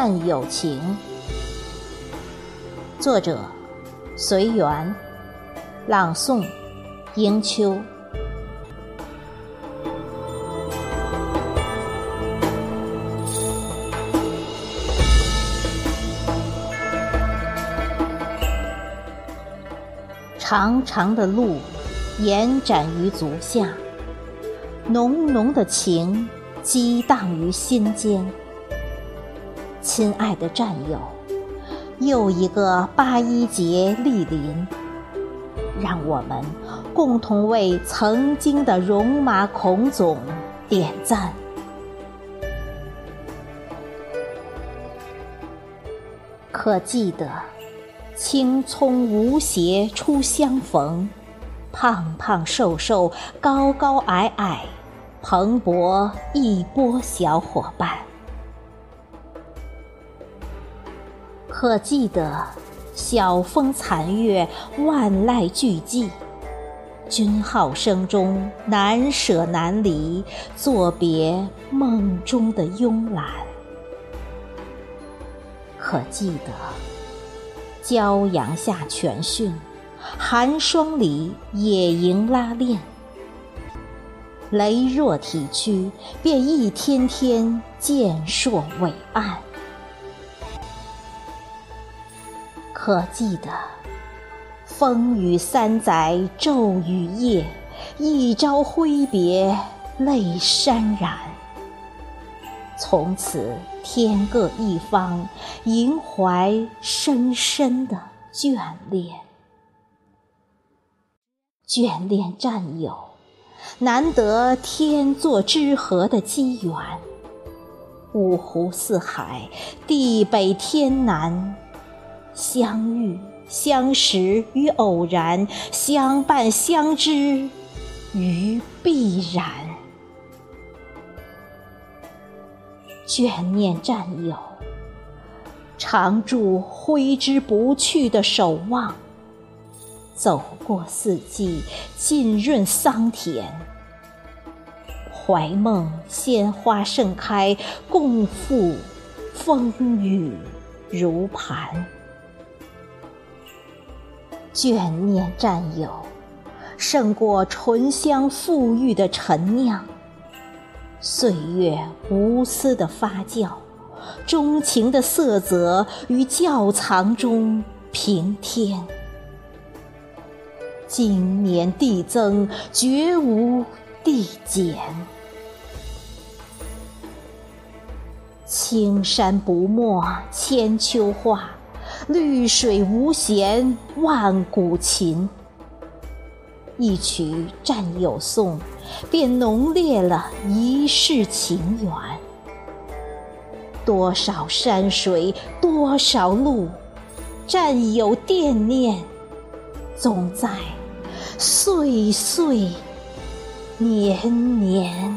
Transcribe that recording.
因战友情。作者：随缘，朗诵：迎秋。长长的路延展于足下，浓浓的情激荡于心间。亲爱的战友，又一个八一节莅临，让我们共同为曾经的戎马孔总点赞。可记得？青葱无邪初相逢，胖胖瘦瘦高高矮矮，蓬勃一波小伙伴。可记得晓风残月万籁俱寂，军号声中难舍难离，作别梦中的慵懒。可记得？骄阳下全训，寒霜里野营拉练，羸弱体躯便一天天健硕伟岸。可记得风雨三载骤雨夜，一朝挥别泪潸然。从此。天各一方，萦怀深深的眷恋，眷恋战友，难得天作之合的机缘。五湖四海，地北天南，相遇、相识于偶然，相伴相知于必然。眷念战友，常驻挥之不去的守望。走过四季，浸润桑田，怀梦鲜花盛开，共赴风雨如磐。眷念战友，胜过醇香馥郁的陈酿。岁月无私的发酵，钟情的色泽于窖藏中平添。经年递增，绝无递减。青山不墨千秋画，绿水无弦万古琴。一曲战友颂，便浓烈了一世情缘。多少山水，多少路，战友惦念，总在岁岁年年。